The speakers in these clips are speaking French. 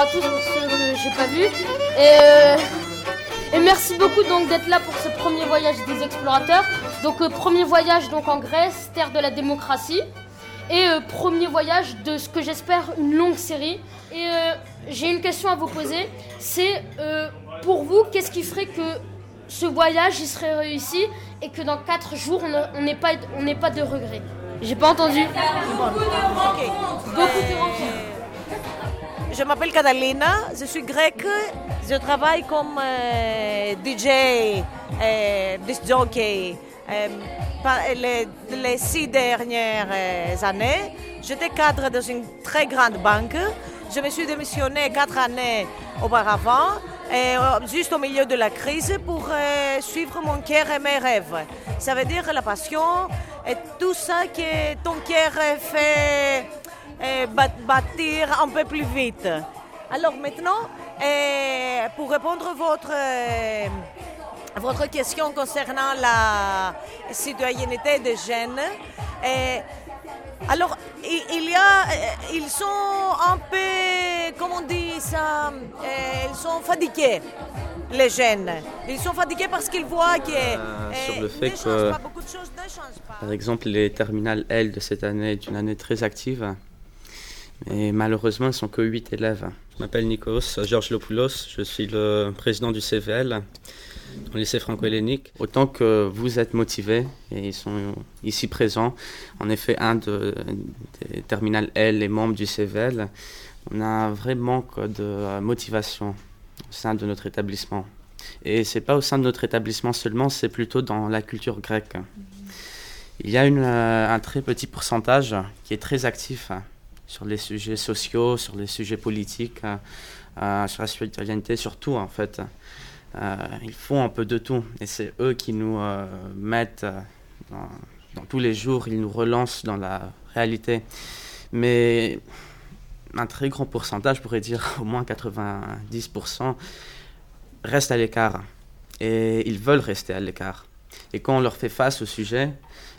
à tous pour ceux que j'ai pas vu. Et, et merci beaucoup donc d'être là pour ce premier voyage des explorateurs. Donc premier voyage donc en Grèce, terre de la démocratie. Et premier voyage de ce que j'espère une longue série. Et j'ai une question à vous poser. C'est pour vous, qu'est-ce qui ferait que ce voyage il serait réussi et que dans 4 jours on n'ait pas, on pas de regrets? J'ai pas entendu. Beaucoup de rencontres. Je m'appelle Catalina, je suis grecque, je travaille comme euh, DJ, euh, jockey. Euh, les, six dernières années, j'étais cadre dans une très grande banque. Je me suis démissionnée quatre années auparavant euh, juste au milieu de la crise pour euh, suivre mon cœur et mes rêves. Ça veut dire la passion et tout ça que ton cœur fait euh, bâtir un peu plus vite. Alors maintenant, pour répondre à votre, votre question concernant la citoyenneté des jeunes, alors, il y a, ils sont un peu, comment on dit ça, ils sont fatigués, les jeunes. Ils sont fatigués parce qu'ils voient que euh, sur le fait que, par exemple, les terminales L de cette année est une année très active. Mais malheureusement, ils ne sont que 8 élèves. Je m'appelle Nikos Georges Lopoulos, je suis le président du CVL au lycée franco-hellénique. Autant que vous êtes motivés, et ils sont ici présents, en effet, un de, des terminales L, les membres du CVL, on a un vrai manque de motivation au sein de notre établissement. Et c'est pas au sein de notre établissement seulement, c'est plutôt dans la culture grecque. Il y a une, un très petit pourcentage qui est très actif sur les sujets sociaux, sur les sujets politiques, euh, sur la citoyenneté, surtout en fait. Euh, ils font un peu de tout. Et c'est eux qui nous euh, mettent euh, dans, tous les jours, ils nous relancent dans la réalité. Mais un très grand pourcentage, je pourrais dire au moins 90%, reste à l'écart. Et ils veulent rester à l'écart. Et quand on leur fait face au sujet,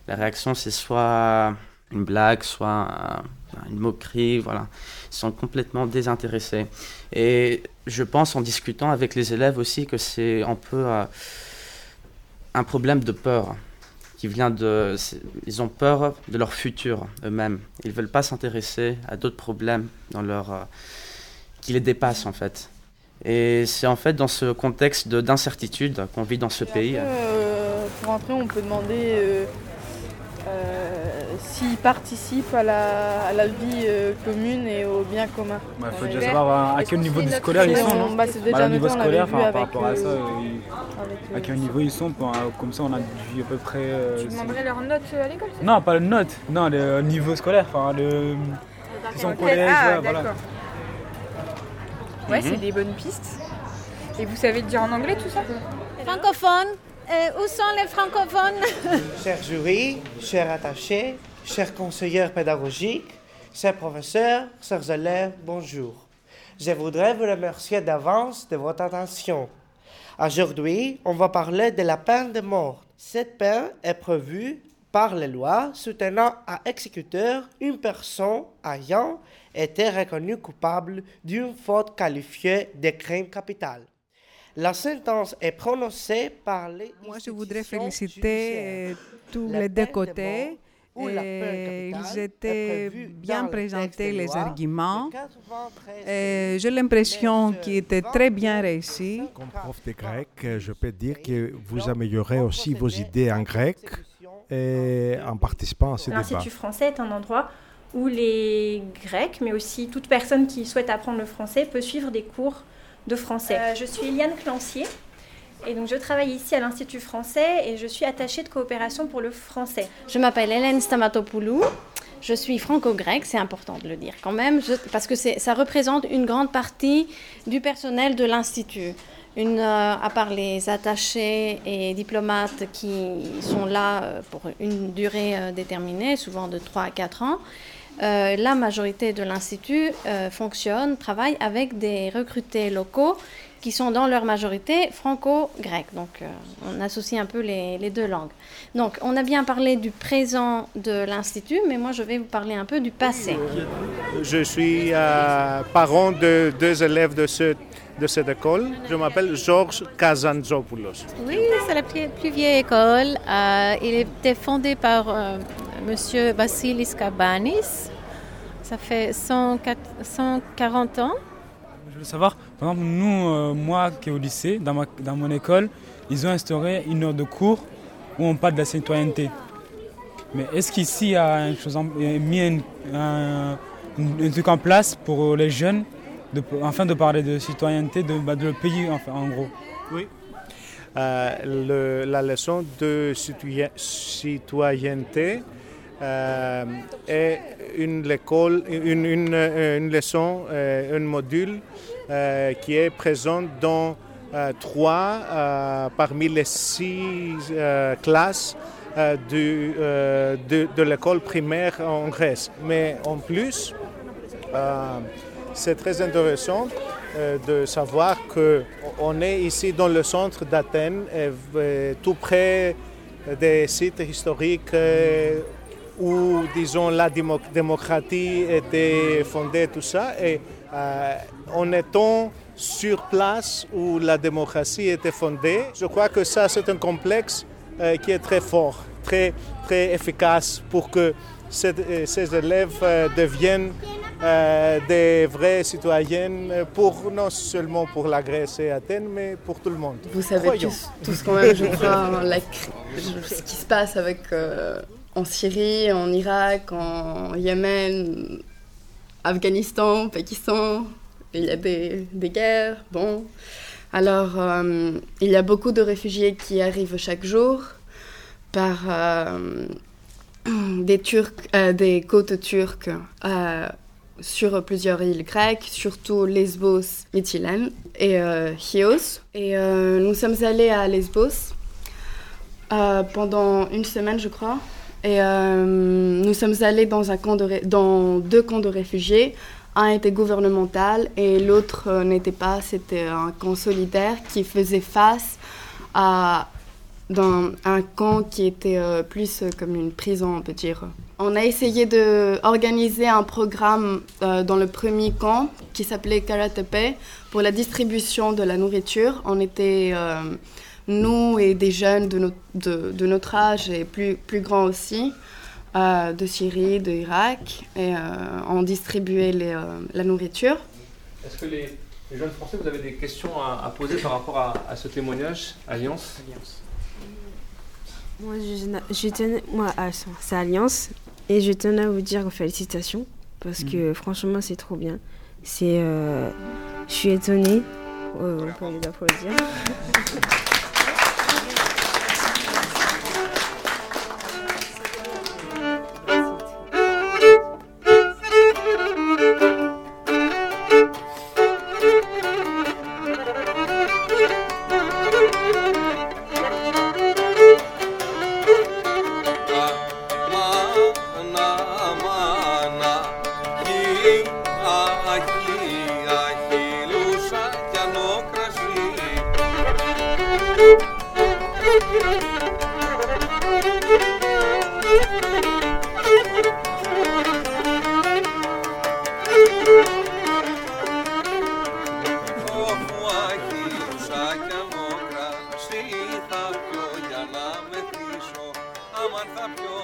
la réaction c'est soit une blague, soit une moquerie, voilà. Ils sont complètement désintéressés. Et je pense en discutant avec les élèves aussi que c'est un peu euh, un problème de peur qui vient de... Ils ont peur de leur futur eux-mêmes. Ils ne veulent pas s'intéresser à d'autres problèmes dans leur, euh, qui les dépassent en fait. Et c'est en fait dans ce contexte d'incertitude qu'on vit dans ce pays. Euh, pour entrer, on peut demander s'ils participent à la, vie euh, commune et au bien commun. Il faut déjà savoir à, quel niveau du scolaire ils sont, non bah, C'est déjà bah, niveau scolaire, par rapport à ça, euh, à quel niveau ils sont, comme ça on a vu à peu près... Euh, tu demanderais leurs notes à l'école Non, pas le notes, non, le niveau scolaire, enfin le... Ils sont collège, ah, voilà. Ouais, c'est mhm. des bonnes pistes. Et vous savez dire en anglais tout ça Francophone, où sont les francophones? Cher jury, chers attachés, chers conseillers pédagogiques, chers professeurs, chers élèves, bonjour. Je voudrais vous remercier d'avance de votre attention. Aujourd'hui, on va parler de la peine de mort. Cette peine est prévue par les lois soutenant à exécuteur une personne ayant été reconnue coupable d'une faute qualifiée de crime capital. La sentence est prononcée par les. Moi, je voudrais féliciter tous les deux côtés ils étaient bien présentés, les arguments. J'ai l'impression qu'ils étaient très bien réussis. Comme prof de grec, je peux dire que vous améliorez aussi vos idées en grec et en participant à ces débats. L'Institut français est un endroit où les Grecs, mais aussi toute personne qui souhaite apprendre le français, peut suivre des cours de français. Euh, je suis Eliane Clancier. Et donc je travaille ici à l'Institut français et je suis attachée de coopération pour le français. Je m'appelle Hélène Stamatopoulou. Je suis franco-grecque, c'est important de le dire quand même, parce que ça représente une grande partie du personnel de l'Institut. Euh, à part les attachés et diplomates qui sont là euh, pour une durée euh, déterminée, souvent de 3 à 4 ans, la majorité de l'Institut fonctionne, travaille avec des recrutés locaux qui sont dans leur majorité franco-grecs. Donc on associe un peu les, les, deux langues. Donc on a bien parlé du présent de l'Institut, mais moi je vais vous parler un peu du passé. Je suis parent de deux élèves de ce de cette école. Je m'appelle Georges Kazantzopoulos. Oui, c'est la plus, vieille école. Euh, il était fondé par euh, M. Vassilis Kabanis. Ça fait 140 ans. Je veux savoir, par exemple, nous, euh, moi qui est au lycée, dans, ma, dans mon école, ils ont instauré une heure de cours où on parle de la citoyenneté. Mais est-ce qu'ici, il y a une chose, mis un, un truc en place pour les jeunes enfin de parler de citoyenneté de, bah, de le pays enfin, en gros? Oui. Euh, la leçon de citoyenneté euh, est une, école, une, une, une leçon, euh, un module qui est présent dans trois parmi les six classes du, de, de l'école primaire en Grèce. Mais en plus, c'est très intéressant euh, de savoir qu'on est ici dans le centre d'Athènes, tout près des sites historiques euh, où, disons, la démocratie était fondée, tout ça. Et euh, en étant sur place où la démocratie était fondée, je crois que ça, c'est un complexe qui est très fort, très, très efficace pour que ces élèves deviennent euh, des vraies citoyennes, pour, non seulement pour la Grèce et Athènes, mais pour tout le monde. Vous savez tous, tous, quand même, je crois, ce qui se passe avec, euh, en Syrie, en Irak, en Yémen, Afghanistan, Pakistan. Il y a des, guerres, bon. Alors, euh, il y a beaucoup de réfugiés qui arrivent chaque jour par des, Turcs, des côtes turques sur plusieurs îles grecques, surtout Lesbos, Mytilène et euh, Chios. Et euh, nous sommes allés à Lesbos euh, pendant une semaine, je crois. Et nous sommes allés dans, un camp dans deux camps de réfugiés. Un était gouvernemental et l'autre n'était pas. C'était un camp solidaire qui faisait face à dans un camp qui était plus comme une prison, on peut dire. On a essayé d'organiser un programme euh, dans le premier camp qui s'appelait Karatepe pour la distribution de la nourriture. On était, euh, nous et des jeunes de, de, notre âge et plus, plus grands aussi, euh, de Syrie, d'Irak, et on distribuait les, la nourriture. Est-ce que les, jeunes Français, vous avez des questions à, poser par rapport à, ce témoignage Alliance? Moi, je, je tenais, moi, c'est Alliance. Et je tenais à vous dire félicitations parce que mm. franchement c'est trop bien. C'est, euh, je suis étonnée. Oh, on peut les applaudir. 사표